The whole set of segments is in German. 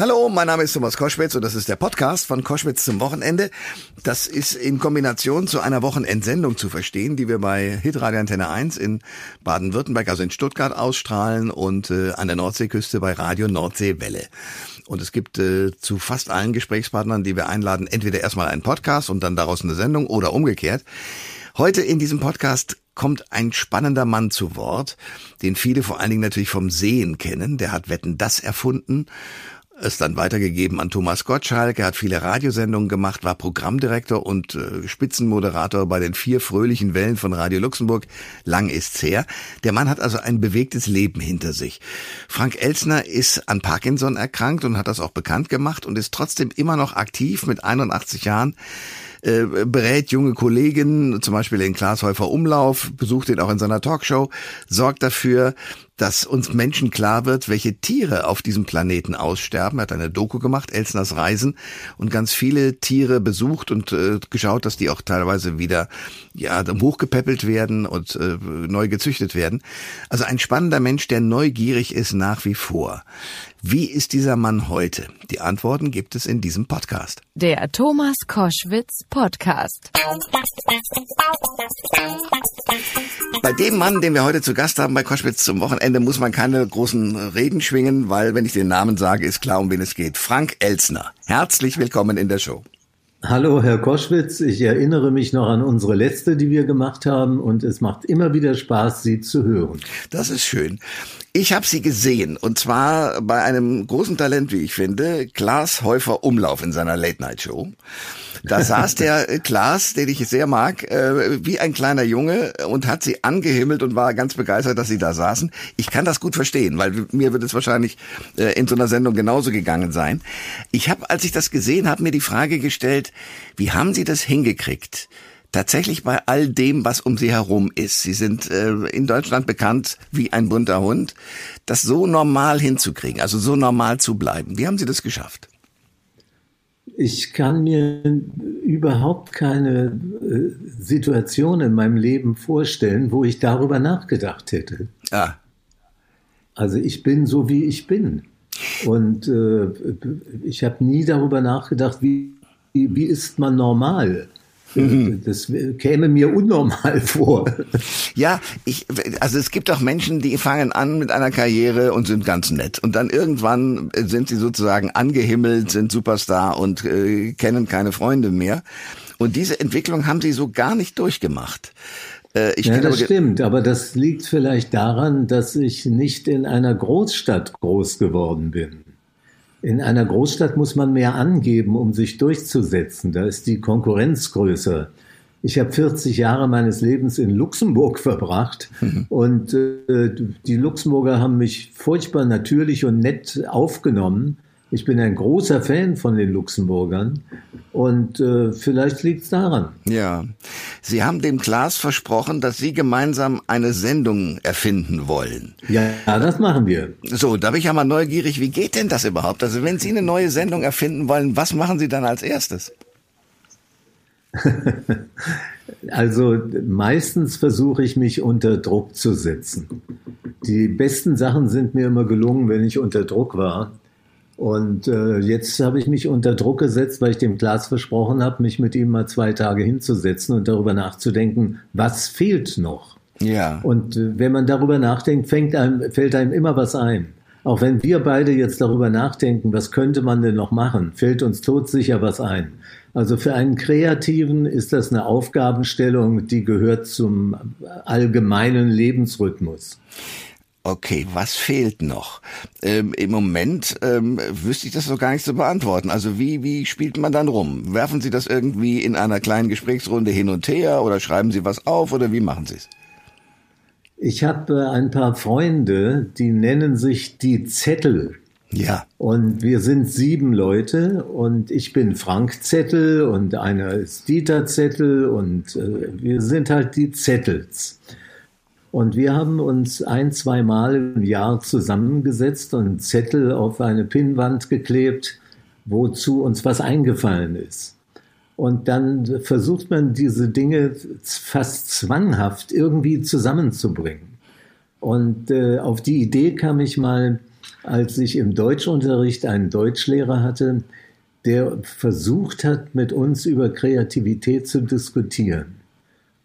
Hallo, mein Name ist Thomas Koschwitz und das ist der Podcast von Koschwitz zum Wochenende. Das ist in Kombination zu einer Wochenendsendung zu verstehen, die wir bei Hitradio Antenne 1 in Baden-Württemberg, also in Stuttgart ausstrahlen und äh, an der Nordseeküste bei Radio Nordseewelle. Und es gibt äh, zu fast allen Gesprächspartnern, die wir einladen, entweder erstmal einen Podcast und dann daraus eine Sendung oder umgekehrt. Heute in diesem Podcast kommt ein spannender Mann zu Wort, den viele vor allen Dingen natürlich vom Sehen kennen. Der hat Wetten das erfunden es dann weitergegeben an Thomas Gottschalk. Er hat viele Radiosendungen gemacht, war Programmdirektor und äh, Spitzenmoderator bei den vier fröhlichen Wellen von Radio Luxemburg. Lang ist's her. Der Mann hat also ein bewegtes Leben hinter sich. Frank Elsner ist an Parkinson erkrankt und hat das auch bekannt gemacht und ist trotzdem immer noch aktiv mit 81 Jahren äh, berät junge Kollegen, zum Beispiel in Klaas Häufer Umlauf, besucht ihn auch in seiner Talkshow, sorgt dafür, dass uns Menschen klar wird, welche Tiere auf diesem Planeten aussterben. Er hat eine Doku gemacht, Elsners Reisen, und ganz viele Tiere besucht und äh, geschaut, dass die auch teilweise wieder ja hochgepäppelt werden und äh, neu gezüchtet werden. Also ein spannender Mensch, der neugierig ist nach wie vor. Wie ist dieser Mann heute? Die Antworten gibt es in diesem Podcast. Der Thomas Koschwitz Podcast. Bei dem Mann, den wir heute zu Gast haben bei Koschwitz zum Wochenende, muss man keine großen Reden schwingen, weil wenn ich den Namen sage, ist klar, um wen es geht. Frank Elsner. Herzlich willkommen in der Show. Hallo, Herr Koschwitz. Ich erinnere mich noch an unsere letzte, die wir gemacht haben, und es macht immer wieder Spaß, Sie zu hören. Das ist schön. Ich habe sie gesehen und zwar bei einem großen Talent, wie ich finde, Klaas Häufer Umlauf in seiner Late Night Show. Da saß der Klaas, den ich sehr mag, äh, wie ein kleiner Junge und hat sie angehimmelt und war ganz begeistert, dass sie da saßen. Ich kann das gut verstehen, weil mir wird es wahrscheinlich äh, in so einer Sendung genauso gegangen sein. Ich habe, als ich das gesehen habe, mir die Frage gestellt, wie haben Sie das hingekriegt? Tatsächlich bei all dem, was um sie herum ist. Sie sind äh, in Deutschland bekannt wie ein bunter Hund, das so normal hinzukriegen, also so normal zu bleiben. Wie haben Sie das geschafft? Ich kann mir überhaupt keine äh, Situation in meinem Leben vorstellen, wo ich darüber nachgedacht hätte. Ah. Also ich bin so, wie ich bin. Und äh, ich habe nie darüber nachgedacht, wie, wie ist man normal. Mhm. Das käme mir unnormal vor. Ja, ich, also es gibt auch Menschen, die fangen an mit einer Karriere und sind ganz nett. Und dann irgendwann sind sie sozusagen angehimmelt, sind Superstar und äh, kennen keine Freunde mehr. Und diese Entwicklung haben sie so gar nicht durchgemacht. Äh, ja, das stimmt, aber das liegt vielleicht daran, dass ich nicht in einer Großstadt groß geworden bin. In einer Großstadt muss man mehr angeben, um sich durchzusetzen. Da ist die Konkurrenz größer. Ich habe 40 Jahre meines Lebens in Luxemburg verbracht mhm. und äh, die Luxemburger haben mich furchtbar natürlich und nett aufgenommen. Ich bin ein großer Fan von den Luxemburgern und äh, vielleicht liegt es daran. Ja, Sie haben dem Klaas versprochen, dass Sie gemeinsam eine Sendung erfinden wollen. Ja, ja, das machen wir. So, da bin ich ja mal neugierig, wie geht denn das überhaupt? Also wenn Sie eine neue Sendung erfinden wollen, was machen Sie dann als erstes? also meistens versuche ich mich unter Druck zu setzen. Die besten Sachen sind mir immer gelungen, wenn ich unter Druck war. Und äh, jetzt habe ich mich unter Druck gesetzt, weil ich dem Klaas versprochen habe, mich mit ihm mal zwei Tage hinzusetzen und darüber nachzudenken, was fehlt noch. Ja. Und äh, wenn man darüber nachdenkt, fängt einem, fällt einem immer was ein. Auch wenn wir beide jetzt darüber nachdenken, was könnte man denn noch machen, fällt uns todsicher was ein. Also für einen Kreativen ist das eine Aufgabenstellung, die gehört zum allgemeinen Lebensrhythmus. Okay, was fehlt noch? Ähm, Im Moment ähm, wüsste ich das so gar nicht zu beantworten. Also wie, wie spielt man dann rum? Werfen Sie das irgendwie in einer kleinen Gesprächsrunde hin und her oder schreiben Sie was auf oder wie machen Sie es? Ich habe äh, ein paar Freunde, die nennen sich die Zettel. Ja. Und wir sind sieben Leute und ich bin Frank Zettel und einer ist Dieter Zettel und äh, wir sind halt die Zettels. Und wir haben uns ein, zwei Mal im Jahr zusammengesetzt und Zettel auf eine Pinnwand geklebt, wozu uns was eingefallen ist. Und dann versucht man diese Dinge fast zwanghaft irgendwie zusammenzubringen. Und äh, auf die Idee kam ich mal, als ich im Deutschunterricht einen Deutschlehrer hatte, der versucht hat, mit uns über Kreativität zu diskutieren.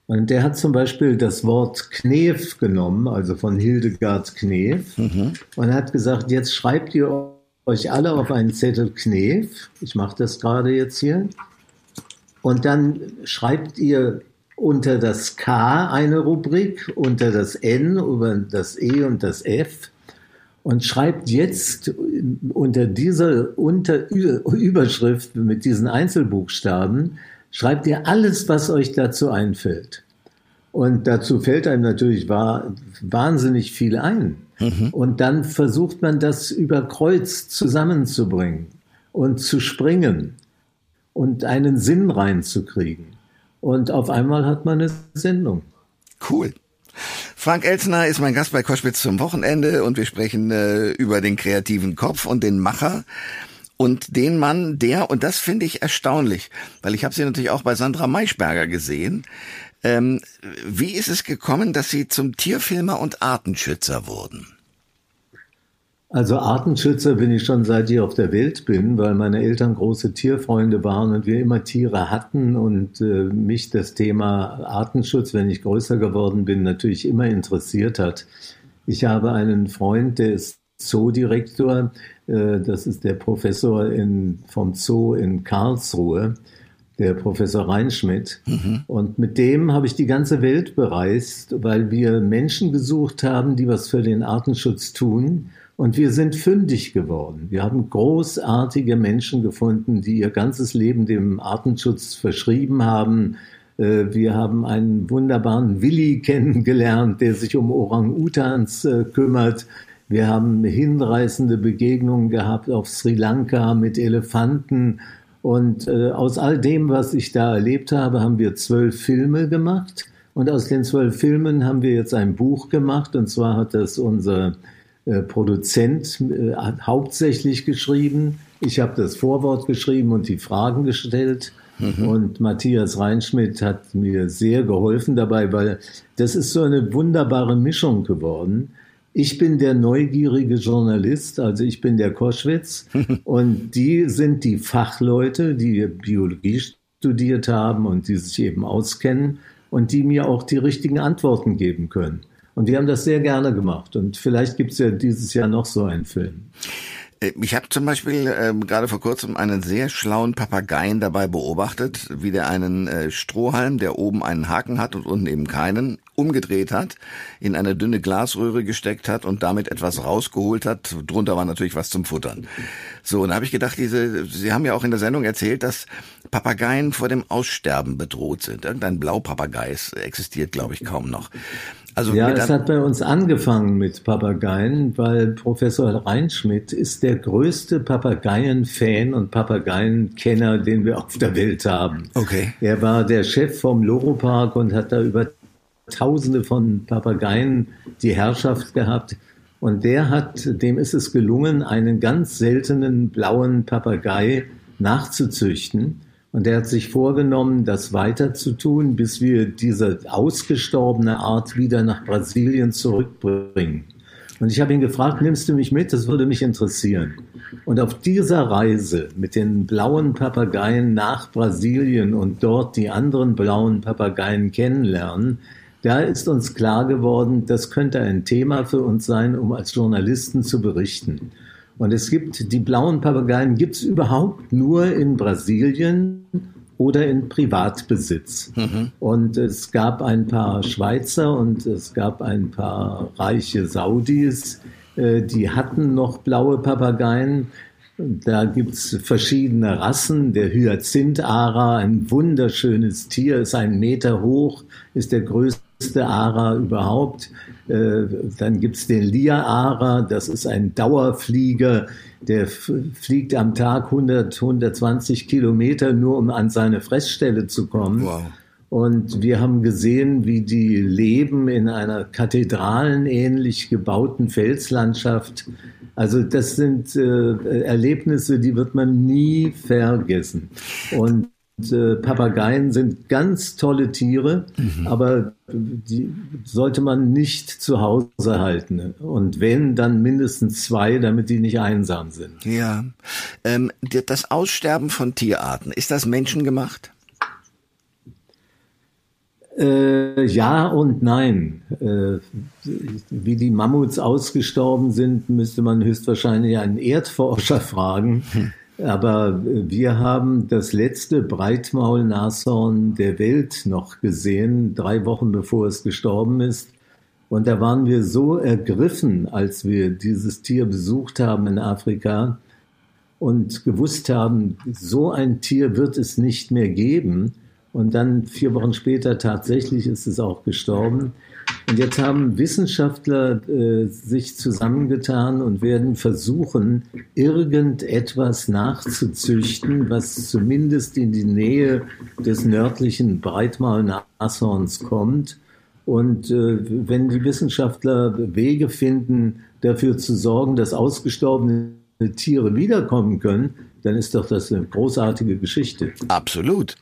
Und der hat zum Beispiel das Wort Knef genommen, also von Hildegard Knef, mhm. und hat gesagt, jetzt schreibt ihr euch alle auf einen Zettel Knef. Ich mache das gerade jetzt hier. Und dann schreibt ihr unter das K eine Rubrik, unter das N, über das E und das F und schreibt jetzt unter dieser unter Überschrift mit diesen Einzelbuchstaben, schreibt ihr alles, was euch dazu einfällt. Und dazu fällt einem natürlich wahnsinnig viel ein. Mhm. Und dann versucht man das über Kreuz zusammenzubringen und zu springen und einen Sinn reinzukriegen. Und auf einmal hat man eine Sendung. Cool. Frank Elsner ist mein Gast bei Koschwitz zum Wochenende und wir sprechen äh, über den kreativen Kopf und den Macher und den Mann, der, und das finde ich erstaunlich, weil ich habe sie natürlich auch bei Sandra Maischberger gesehen. Ähm, wie ist es gekommen, dass Sie zum Tierfilmer und Artenschützer wurden? Also Artenschützer bin ich schon seit ich auf der Welt bin, weil meine Eltern große Tierfreunde waren und wir immer Tiere hatten und äh, mich das Thema Artenschutz, wenn ich größer geworden bin, natürlich immer interessiert hat. Ich habe einen Freund, der ist Zoodirektor, äh, das ist der Professor in, vom Zoo in Karlsruhe, der Professor Reinschmidt. Mhm. Und mit dem habe ich die ganze Welt bereist, weil wir Menschen gesucht haben, die was für den Artenschutz tun und wir sind fündig geworden. Wir haben großartige Menschen gefunden, die ihr ganzes Leben dem Artenschutz verschrieben haben. Äh, wir haben einen wunderbaren Willi kennengelernt, der sich um Orang-Utans äh, kümmert. Wir haben hinreißende Begegnungen gehabt auf Sri Lanka mit Elefanten. Und äh, aus all dem, was ich da erlebt habe, haben wir zwölf Filme gemacht. Und aus den zwölf Filmen haben wir jetzt ein Buch gemacht. Und zwar hat das unser äh, Produzent äh, hauptsächlich geschrieben. Ich habe das Vorwort geschrieben und die Fragen gestellt. Mhm. Und Matthias Reinschmidt hat mir sehr geholfen dabei, weil das ist so eine wunderbare Mischung geworden. Ich bin der neugierige Journalist, also ich bin der Koschwitz und die sind die Fachleute, die Biologie studiert haben und die sich eben auskennen und die mir auch die richtigen Antworten geben können. Und die haben das sehr gerne gemacht. Und vielleicht gibt es ja dieses Jahr noch so einen Film. Äh, ich habe zum Beispiel äh, gerade vor kurzem einen sehr schlauen Papageien dabei beobachtet, wie der einen äh, Strohhalm, der oben einen Haken hat und unten eben keinen, umgedreht hat, in eine dünne Glasröhre gesteckt hat und damit etwas rausgeholt hat. Drunter war natürlich was zum Futtern. So, und da habe ich gedacht, diese, Sie haben ja auch in der Sendung erzählt, dass Papageien vor dem Aussterben bedroht sind. Irgendein Blaupapagei existiert, glaube ich, kaum noch. Also ja, es hat bei uns angefangen mit Papageien, weil Professor Reinschmidt ist der größte Papageien-Fan und Papageienkenner, den wir auf der Welt haben. Okay. Er war der Chef vom Loro-Park und hat da über Tausende von Papageien die Herrschaft gehabt. Und der hat, dem ist es gelungen, einen ganz seltenen blauen Papagei nachzuzüchten. Und er hat sich vorgenommen, das weiter zu tun, bis wir diese ausgestorbene Art wieder nach Brasilien zurückbringen. Und ich habe ihn gefragt, nimmst du mich mit? Das würde mich interessieren. Und auf dieser Reise mit den blauen Papageien nach Brasilien und dort die anderen blauen Papageien kennenlernen, da ist uns klar geworden, das könnte ein Thema für uns sein, um als Journalisten zu berichten. Und es gibt, die blauen Papageien gibt es überhaupt nur in Brasilien oder in Privatbesitz. Mhm. Und es gab ein paar Schweizer und es gab ein paar reiche Saudis, äh, die hatten noch blaue Papageien. Da gibt es verschiedene Rassen. Der Hyazinth-Ara, ein wunderschönes Tier, ist einen Meter hoch, ist der größte Ara überhaupt. Äh, dann gibt's den Lia-Ara, das ist ein Dauerflieger, der fliegt am Tag 100, 120 Kilometer nur, um an seine Fressstelle zu kommen. Wow. Und wir haben gesehen, wie die leben in einer kathedralenähnlich gebauten Felslandschaft. Also das sind äh, Erlebnisse, die wird man nie vergessen. Und äh, Papageien sind ganz tolle Tiere, mhm. aber die sollte man nicht zu Hause halten. Und wenn, dann mindestens zwei, damit die nicht einsam sind. Ja. Ähm, das Aussterben von Tierarten, ist das menschengemacht? Äh, ja und nein. Äh, wie die Mammuts ausgestorben sind, müsste man höchstwahrscheinlich einen Erdforscher fragen. Aber wir haben das letzte Breitmaulnashorn der Welt noch gesehen, drei Wochen bevor es gestorben ist. Und da waren wir so ergriffen, als wir dieses Tier besucht haben in Afrika und gewusst haben, so ein Tier wird es nicht mehr geben. Und dann vier Wochen später tatsächlich ist es auch gestorben. Und jetzt haben Wissenschaftler äh, sich zusammengetan und werden versuchen, irgendetwas nachzuzüchten, was zumindest in die Nähe des nördlichen Breitmaul-Nashorns kommt. Und äh, wenn die Wissenschaftler Wege finden, dafür zu sorgen, dass ausgestorbene Tiere wiederkommen können, dann ist doch das eine großartige Geschichte. Absolut.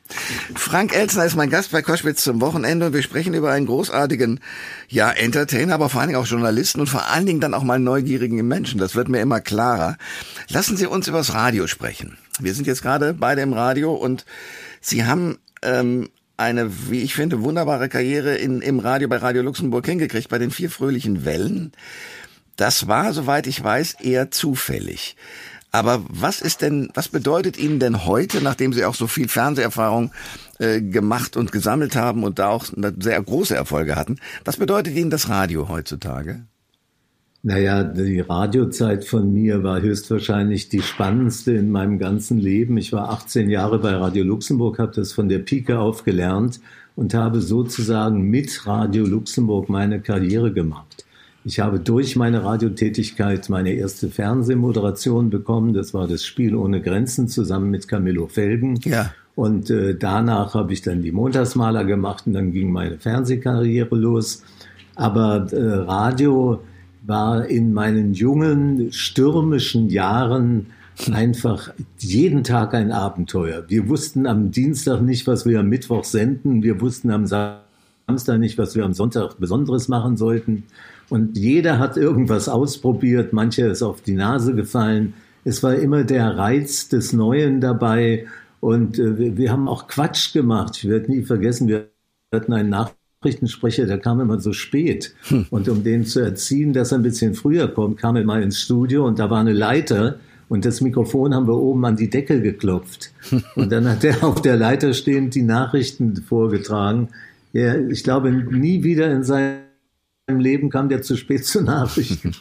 Frank Elsner ist mein Gast bei Koschwitz zum Wochenende und wir sprechen über einen großartigen, ja, Entertainer, aber vor allen Dingen auch Journalisten und vor allen Dingen dann auch mal neugierigen Menschen. Das wird mir immer klarer. Lassen Sie uns übers Radio sprechen. Wir sind jetzt gerade beide im Radio und Sie haben ähm, eine, wie ich finde, wunderbare Karriere in, im Radio bei Radio Luxemburg hingekriegt, bei den vier fröhlichen Wellen. Das war, soweit ich weiß, eher zufällig. Aber was ist denn, was bedeutet Ihnen denn heute, nachdem Sie auch so viel Fernseherfahrung äh, gemacht und gesammelt haben und da auch sehr große Erfolge hatten, was bedeutet Ihnen das Radio heutzutage? Naja, die Radiozeit von mir war höchstwahrscheinlich die spannendste in meinem ganzen Leben. Ich war 18 Jahre bei Radio Luxemburg, habe das von der Pike auf gelernt und habe sozusagen mit Radio Luxemburg meine Karriere gemacht. Ich habe durch meine Radiotätigkeit meine erste Fernsehmoderation bekommen. Das war das Spiel ohne Grenzen zusammen mit Camillo Felgen. Ja. Und äh, danach habe ich dann die Montagsmaler gemacht und dann ging meine Fernsehkarriere los. Aber äh, Radio war in meinen jungen, stürmischen Jahren einfach jeden Tag ein Abenteuer. Wir wussten am Dienstag nicht, was wir am Mittwoch senden. Wir wussten am Samstag nicht, was wir am Sonntag Besonderes machen sollten. Und jeder hat irgendwas ausprobiert, mancher ist auf die Nase gefallen. Es war immer der Reiz des Neuen dabei. Und äh, wir, wir, haben auch Quatsch gemacht. Ich werde nie vergessen, wir hatten einen Nachrichtensprecher, der kam immer so spät. Hm. Und um den zu erziehen, dass er ein bisschen früher kommt, kam er mal ins Studio und da war eine Leiter. Und das Mikrofon haben wir oben an die Decke geklopft. Und dann hat er auf der Leiter stehend die Nachrichten vorgetragen. Ja, ich glaube, nie wieder in seinem Leben kam der zu spät zu Nachrichten.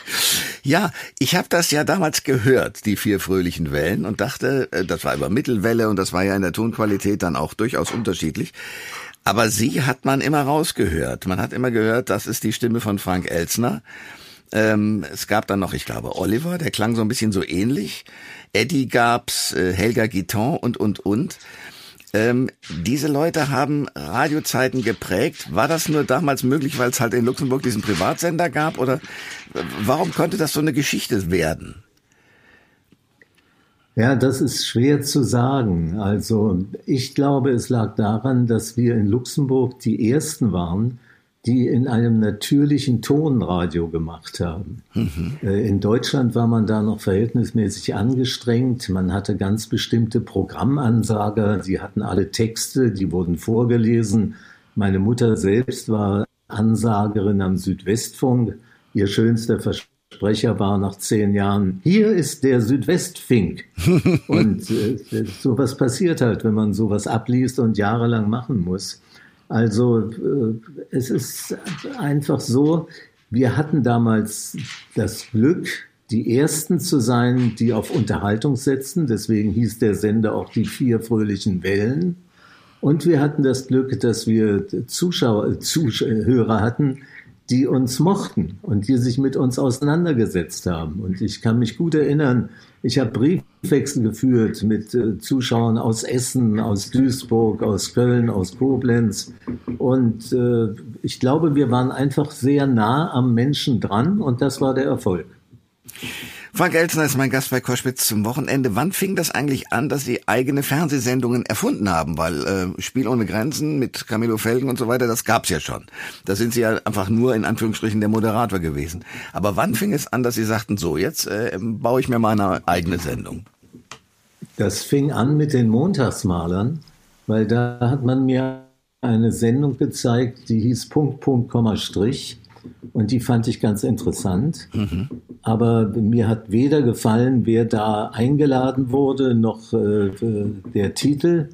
ja, ich habe das ja damals gehört, die vier fröhlichen Wellen, und dachte, äh, das war über Mittelwelle und das war ja in der Tonqualität dann auch durchaus unterschiedlich. Aber sie hat man immer rausgehört. Man hat immer gehört, das ist die Stimme von Frank Elsner. Ähm, es gab dann noch, ich glaube, Oliver, der klang so ein bisschen so ähnlich. Eddie gab's, äh, Helga Guiton und, und, und. Ähm, diese Leute haben Radiozeiten geprägt. War das nur damals möglich, weil es halt in Luxemburg diesen Privatsender gab? Oder warum konnte das so eine Geschichte werden? Ja, das ist schwer zu sagen. Also ich glaube, es lag daran, dass wir in Luxemburg die Ersten waren, die in einem natürlichen Tonradio gemacht haben. Mhm. Äh, in Deutschland war man da noch verhältnismäßig angestrengt. Man hatte ganz bestimmte Programmansager, die hatten alle Texte, die wurden vorgelesen. Meine Mutter selbst war Ansagerin am Südwestfunk. Ihr schönster Versprecher war nach zehn Jahren, hier ist der Südwestfink. und äh, sowas passiert halt, wenn man sowas abliest und jahrelang machen muss. Also äh, es ist einfach so, wir hatten damals das Glück, die Ersten zu sein, die auf Unterhaltung setzen. Deswegen hieß der Sender auch die vier fröhlichen Wellen. Und wir hatten das Glück, dass wir Zuschauer, Zuhörer hatten, die uns mochten und die sich mit uns auseinandergesetzt haben. Und ich kann mich gut erinnern, ich habe Briefwechsel geführt mit äh, Zuschauern aus Essen, aus Duisburg, aus Köln, aus Koblenz. Und äh, ich glaube, wir waren einfach sehr nah am Menschen dran und das war der Erfolg. Frank Elsner ist mein Gast bei Koschwitz zum Wochenende. Wann fing das eigentlich an, dass Sie eigene Fernsehsendungen erfunden haben? Weil äh, Spiel ohne Grenzen mit Camilo Felgen und so weiter, das gab's ja schon. Da sind Sie ja einfach nur in Anführungsstrichen der Moderator gewesen. Aber wann fing es an, dass Sie sagten, so, jetzt äh, baue ich mir meine eigene Sendung? Das fing an mit den Montagsmalern, weil da hat man mir eine Sendung gezeigt, die hieß Punkt, Punkt, Komma, Strich. Und die fand ich ganz interessant. Mhm. Aber mir hat weder gefallen, wer da eingeladen wurde, noch äh, der Titel.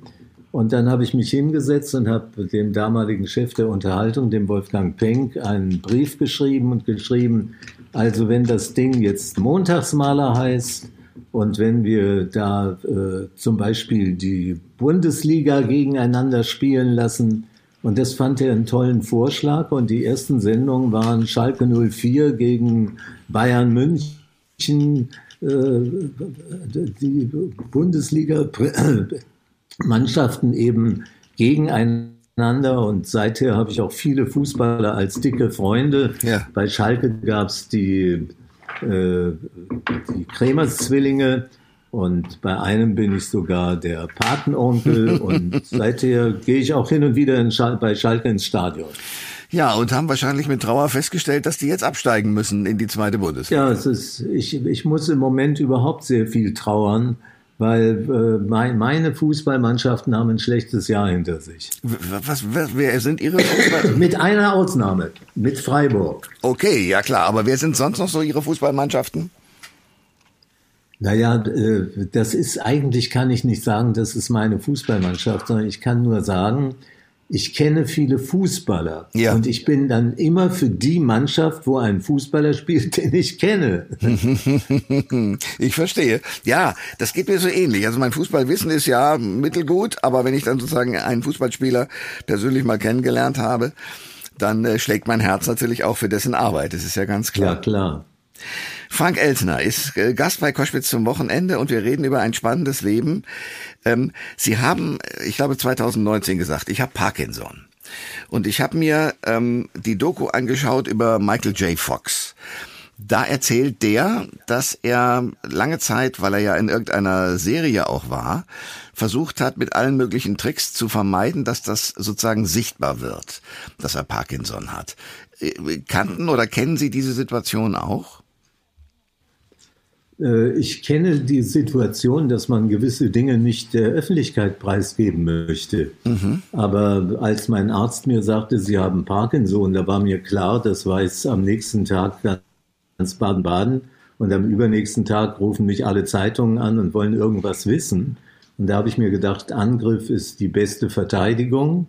Und dann habe ich mich hingesetzt und habe dem damaligen Chef der Unterhaltung, dem Wolfgang Penck, einen Brief geschrieben und geschrieben, also wenn das Ding jetzt Montagsmaler heißt und wenn wir da äh, zum Beispiel die Bundesliga gegeneinander spielen lassen, und das fand er einen tollen Vorschlag. Und die ersten Sendungen waren Schalke 04 gegen Bayern München, äh, die Bundesliga-Mannschaften eben gegeneinander. Und seither habe ich auch viele Fußballer als dicke Freunde. Ja. Bei Schalke gab es die, äh, die Kremers-Zwillinge. Und bei einem bin ich sogar der Patenonkel und seither gehe ich auch hin und wieder in Schal bei Schalke ins Stadion. Ja, und haben wahrscheinlich mit Trauer festgestellt, dass die jetzt absteigen müssen in die zweite Bundesliga. Ja, es ist, ich, ich muss im Moment überhaupt sehr viel trauern, weil äh, mein, meine Fußballmannschaften haben ein schlechtes Jahr hinter sich. Was, was wer sind Ihre Fußball? mit einer Ausnahme, mit Freiburg. Okay, ja klar, aber wer sind sonst noch so Ihre Fußballmannschaften? Naja, äh, das ist eigentlich, kann ich nicht sagen, das ist meine Fußballmannschaft, sondern ich kann nur sagen, ich kenne viele Fußballer ja. und ich bin dann immer für die Mannschaft, wo ein Fußballer spielt, den ich kenne. ich verstehe. Ja, das geht mir so ähnlich. Also mein Fußballwissen ist ja mittelgut, aber wenn ich dann sozusagen einen Fußballspieler persönlich mal kennengelernt habe, dann äh, schlägt mein Herz natürlich auch für dessen Arbeit. Das ist ja ganz klar. Ja, klar. Frank Elsner ist äh, Gast bei Koschwitz zum Wochenende und wir reden über ein spannendes Leben. Ähm, Sie haben, ich glaube 2019 gesagt, ich habe Parkinson. Und ich habe mir ähm, die Doku angeschaut über Michael J. Fox. Da erzählt der, dass er lange Zeit, weil er ja in irgendeiner Serie auch war, versucht hat, mit allen möglichen Tricks zu vermeiden, dass das sozusagen sichtbar wird, dass er Parkinson hat. Äh, kannten oder kennen Sie diese Situation auch? Äh, ich kenne die Situation, dass man gewisse Dinge nicht der Öffentlichkeit preisgeben möchte. Mhm. Aber als mein Arzt mir sagte, Sie haben Parkinson, da war mir klar, das weiß am nächsten Tag ganz Baden-Baden. Und am übernächsten Tag rufen mich alle Zeitungen an und wollen irgendwas wissen. Und da habe ich mir gedacht, Angriff ist die beste Verteidigung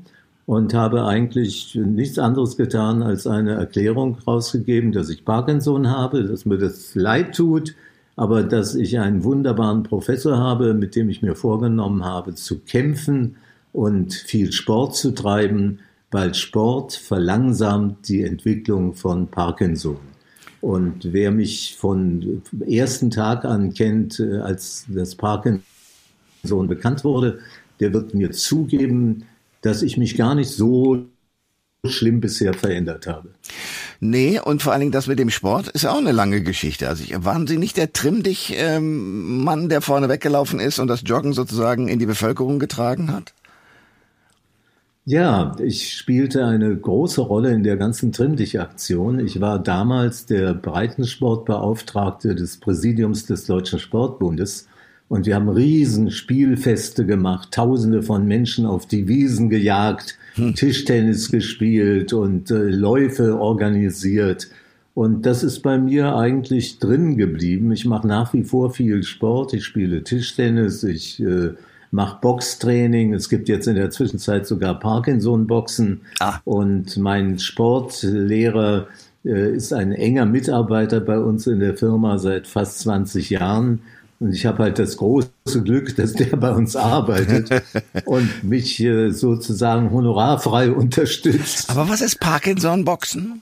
und habe eigentlich nichts anderes getan, als eine Erklärung rausgegeben, dass ich Parkinson habe, dass mir das leid tut, aber dass ich einen wunderbaren Professor habe, mit dem ich mir vorgenommen habe, zu kämpfen und viel Sport zu treiben, weil Sport verlangsamt die Entwicklung von Parkinson. Und wer mich von ersten Tag an kennt, äh, als das Parkinson bekannt wurde, der wird mir zugeben, dass ich mich gar nicht so schlimm bisher verändert habe. Nee, und vor allen Dingen das mit dem Sport ist ja auch eine lange Geschichte. Also waren Sie nicht der Trimm-Dich-Mann, ähm, der vorne weggelaufen ist und das Joggen sozusagen in die Bevölkerung getragen hat? Ja, ich spielte eine große Rolle in der ganzen Trimm-Dich-Aktion. Ich war damals der Breitensportbeauftragte des Präsidiums des Deutschen Sportbundes und wir haben riesen Spielfeste gemacht, Tausende von Menschen auf die Wiesen gejagt. Tischtennis gespielt und äh, Läufe organisiert. Und das ist bei mir eigentlich drin geblieben. Ich mache nach wie vor viel Sport. Ich spiele Tischtennis, ich äh, mache Boxtraining. Es gibt jetzt in der Zwischenzeit sogar Parkinson-Boxen. Ah. Und mein Sportlehrer äh, ist ein enger Mitarbeiter bei uns in der Firma seit fast 20 Jahren. Und ich habe halt das große Glück, dass der bei uns arbeitet und mich äh, sozusagen honorarfrei unterstützt. Aber was ist Parkinson-Boxen?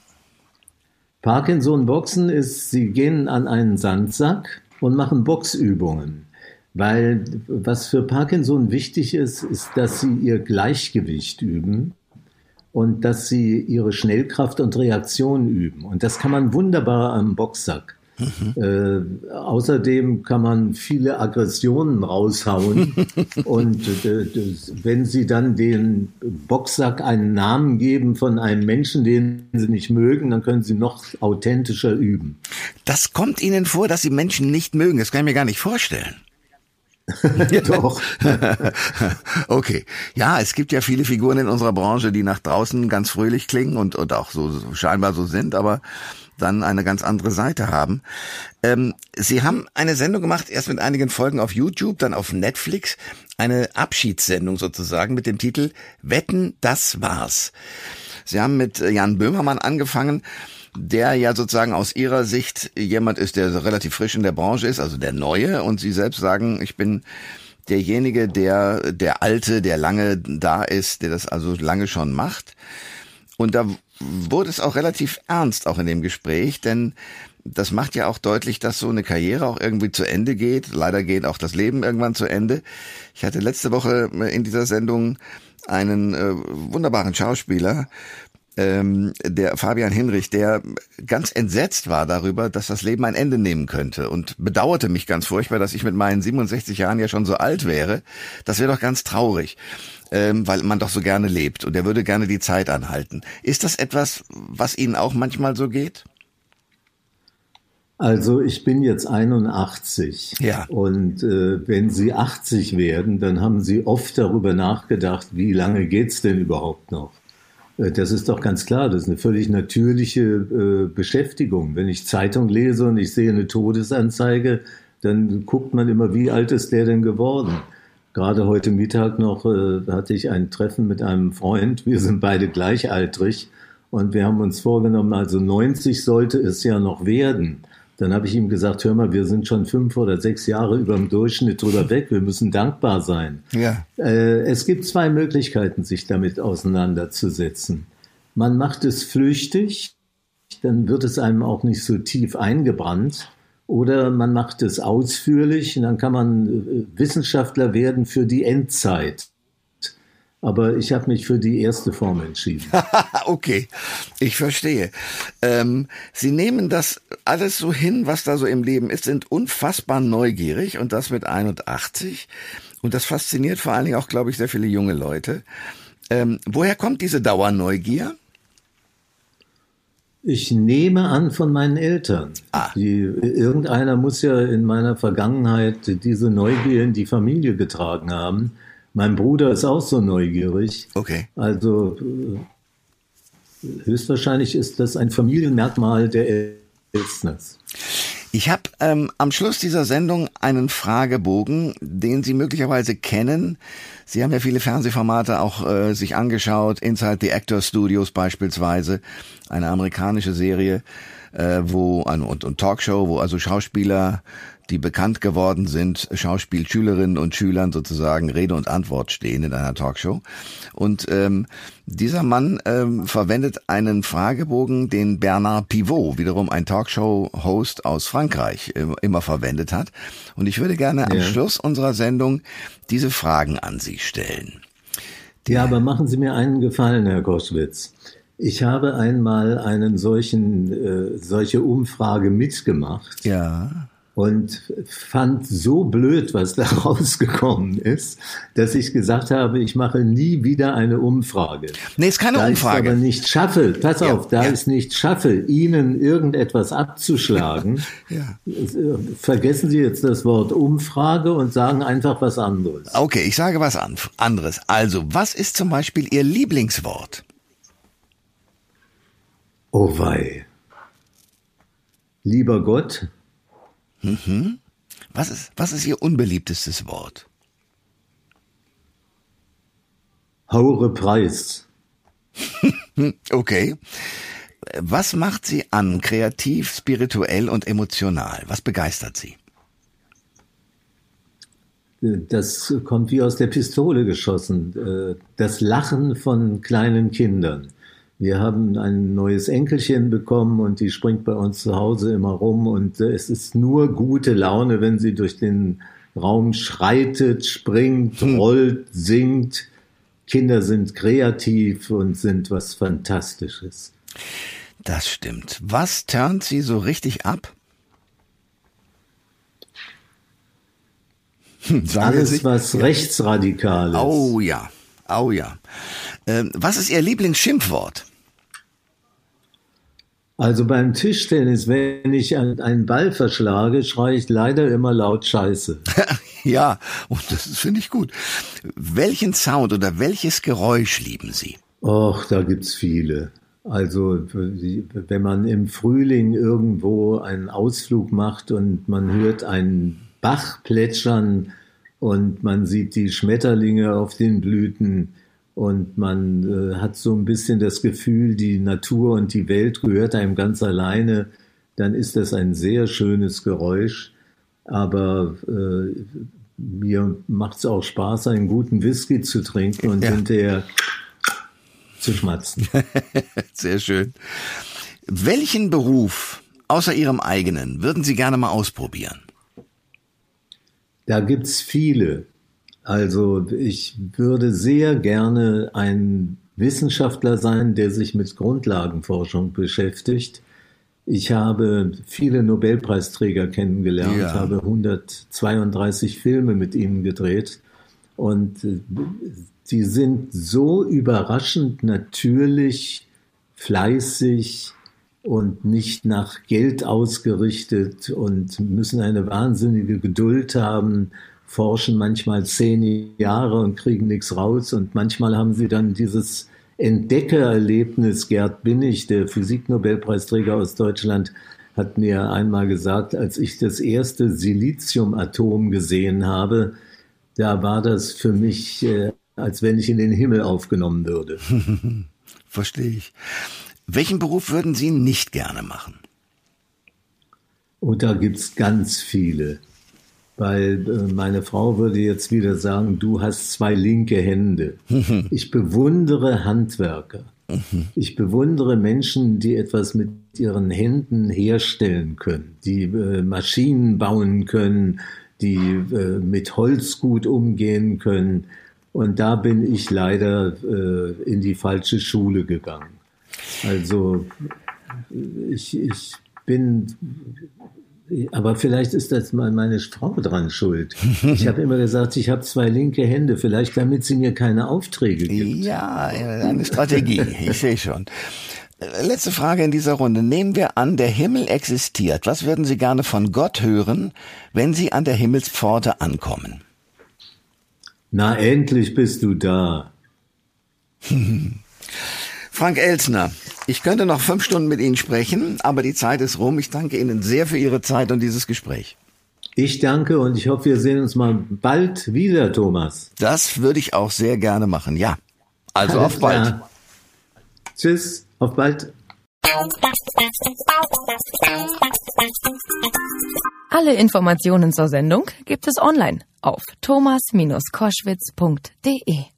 Parkinson-Boxen ist, Sie gehen an einen Sandsack und machen Boxübungen. Weil was für Parkinson wichtig ist, ist, dass Sie Ihr Gleichgewicht üben und dass Sie Ihre Schnellkraft und Reaktion üben. Und das kann man wunderbar am Boxsack. Mhm. Äh, außerdem kann man viele Aggressionen raushauen. und äh, wenn Sie dann den Boxsack einen Namen geben von einem Menschen, den Sie nicht mögen, dann können Sie noch authentischer üben. Das kommt Ihnen vor, dass Sie Menschen nicht mögen. Das kann ich mir gar nicht vorstellen. Doch. okay. Ja, es gibt ja viele Figuren in unserer Branche, die nach draußen ganz fröhlich klingen und, und auch so, so scheinbar so sind, aber dann eine ganz andere Seite haben. Ähm, Sie haben eine Sendung gemacht, erst mit einigen Folgen auf YouTube, dann auf Netflix, eine Abschiedssendung sozusagen mit dem Titel Wetten, das war's. Sie haben mit Jan Böhmermann angefangen der ja sozusagen aus Ihrer Sicht jemand ist, der relativ frisch in der Branche ist, also der Neue, und Sie selbst sagen, ich bin derjenige, der, der Alte, der lange da ist, der das also lange schon macht. Und da wurde es auch relativ ernst, auch in dem Gespräch, denn das macht ja auch deutlich, dass so eine Karriere auch irgendwie zu Ende geht. Leider geht auch das Leben irgendwann zu Ende. Ich hatte letzte Woche in dieser Sendung einen äh, wunderbaren Schauspieler, ähm, der Fabian Hinrich, der ganz entsetzt war darüber, dass das Leben ein Ende nehmen könnte und bedauerte mich ganz furchtbar, dass ich mit meinen 67 Jahren ja schon so alt wäre. Das wäre doch ganz traurig, ähm, weil man doch so gerne lebt und er würde gerne die Zeit anhalten. Ist das etwas, was Ihnen auch manchmal so geht? Also ich bin jetzt 81 ja. und äh, wenn Sie 80 werden, dann haben Sie oft darüber nachgedacht, wie lange geht's denn überhaupt noch? Äh, das ist doch ganz klar, das ist eine völlig natürliche äh, Beschäftigung. Wenn ich Zeitung lese und ich sehe eine Todesanzeige, dann guckt man immer, wie alt ist der denn geworden? Gerade heute Mittag noch äh, hatte ich ein Treffen mit einem Freund. Wir sind beide gleichaltrig und wir haben uns vorgenommen, also 90 sollte es ja noch werden. Dann habe ich ihm gesagt, hör mal, wir sind schon fünf oder sechs Jahre über dem Durchschnitt drüber weg. Wir müssen dankbar sein. Ja. Äh, es gibt zwei Möglichkeiten, sich damit auseinanderzusetzen. Man macht es flüchtig, dann wird es einem auch nicht so tief eingebrannt. Oder man macht es ausführlich, und dann kann man äh, Wissenschaftler werden für die Endzeit. Aber ich habe mich für die erste Form entschieden. okay, ich verstehe. Ähm, Sie nehmen das alles so hin, was da so im Leben ist, sind unfassbar neugierig und das mit 81. Und das fasziniert vor allen Dingen auch, glaube ich, sehr viele junge Leute. Ähm, woher kommt diese Dauerneugier? Ich nehme an von meinen Eltern. Ah. Die, irgendeiner muss ja in meiner Vergangenheit diese Neugier in die Familie getragen haben. Mein Bruder ist auch so neugierig. Okay. Also äh, höchstwahrscheinlich ist das ein Familienmerkmal der Elstners. Ich habe ähm, am Schluss dieser Sendung einen Fragebogen, den Sie möglicherweise kennen. Sie haben ja viele Fernsehformate auch äh, sich angeschaut, Inside the Actor Studios beispielsweise, eine amerikanische Serie, äh, wo und, und Talkshow, wo also Schauspieler die bekannt geworden sind, Schauspielschülerinnen und Schülern sozusagen Rede und Antwort stehen in einer Talkshow. Und ähm, dieser Mann ähm, verwendet einen Fragebogen, den Bernard Pivot, wiederum ein Talkshow-Host aus Frankreich, immer verwendet hat. Und ich würde gerne ja. am Schluss unserer Sendung diese Fragen an Sie stellen. Ja, aber machen Sie mir einen Gefallen, Herr Koschwitz. Ich habe einmal einen solchen, äh, solche Umfrage mitgemacht. Ja und fand so blöd, was da rausgekommen ist, dass ich gesagt habe, ich mache nie wieder eine Umfrage. Nee, ist keine da Umfrage. Ich aber nicht schaffe, pass ja, auf, da ja. ich nicht schaffe, Ihnen irgendetwas abzuschlagen, ja. vergessen Sie jetzt das Wort Umfrage und sagen einfach was anderes. Okay, ich sage was anderes. Also, was ist zum Beispiel Ihr Lieblingswort? Oh wei. Lieber Gott, Mhm. Was ist, was ist Ihr unbeliebtestes Wort? Haure Preis. okay. Was macht Sie an, kreativ, spirituell und emotional? Was begeistert Sie? Das kommt wie aus der Pistole geschossen. Das Lachen von kleinen Kindern. Wir haben ein neues Enkelchen bekommen und die springt bei uns zu Hause immer rum und äh, es ist nur gute Laune, wenn sie durch den Raum schreitet, springt, hm. rollt, singt. Kinder sind kreativ und sind was Fantastisches. Das stimmt. Was turnt sie so richtig ab? Hm, Alles, was rechtsradikal ist. Oh ja, oh ja. Ähm, was ist Ihr Lieblingsschimpfwort? Also beim Tischtennis, wenn ich einen Ball verschlage, schreie ich leider immer laut Scheiße. ja, und das finde ich gut. Welchen Sound oder welches Geräusch lieben Sie? Och, da gibt's viele. Also wenn man im Frühling irgendwo einen Ausflug macht und man hört einen Bach plätschern und man sieht die Schmetterlinge auf den Blüten, und man äh, hat so ein bisschen das Gefühl, die Natur und die Welt gehört einem ganz alleine, dann ist das ein sehr schönes Geräusch. Aber äh, mir macht es auch Spaß, einen guten Whisky zu trinken und ja. hinterher zu schmatzen. sehr schön. Welchen Beruf außer Ihrem eigenen würden Sie gerne mal ausprobieren? Da gibt's viele. Also ich würde sehr gerne ein Wissenschaftler sein, der sich mit Grundlagenforschung beschäftigt. Ich habe viele Nobelpreisträger kennengelernt, ja. habe 132 Filme mit ihnen gedreht und sie äh, sind so überraschend natürlich, fleißig und nicht nach Geld ausgerichtet und müssen eine wahnsinnige Geduld haben forschen manchmal zehn Jahre und kriegen nichts raus. Und manchmal haben sie dann dieses Entdeckererlebnis. Gerd Binnig, der Physiknobelpreisträger aus Deutschland, hat mir einmal gesagt, als ich das erste Siliziumatom gesehen habe, da war das für mich, äh, als wenn ich in den Himmel aufgenommen würde. Verstehe ich. Welchen Beruf würden Sie nicht gerne machen? Und da gibt's ganz viele weil äh, meine Frau würde jetzt wieder sagen, du hast zwei linke Hände. Ich bewundere Handwerker. Ich bewundere Menschen, die etwas mit ihren Händen herstellen können, die äh, Maschinen bauen können, die äh, mit Holz gut umgehen können. Und da bin ich leider in die falsche Schule gegangen. Also ich, ich bin aber vielleicht ist das mal meine Frau dran schuld. Ich habe immer gesagt, ich habe zwei linke Hände, vielleicht damit sie mir keine Aufträge gibt. Ja, eine Strategie, ich sehe schon. Letzte Frage in dieser Runde. Nehmen wir an, der Himmel existiert. Was würden Sie gerne von Gott hören, wenn Sie an der Himmelspforte ankommen? Na, endlich bist du da. Frank Elsner, ich könnte noch fünf Stunden mit Ihnen sprechen, aber die Zeit ist rum. Ich danke Ihnen sehr für Ihre Zeit und dieses Gespräch. Ich danke und ich hoffe, wir sehen uns mal bald wieder, Thomas. Das würde ich auch sehr gerne machen, ja. Also Alles auf bald. Klar. Tschüss, auf bald. Alle Informationen zur Sendung gibt es online auf thomas-koschwitz.de.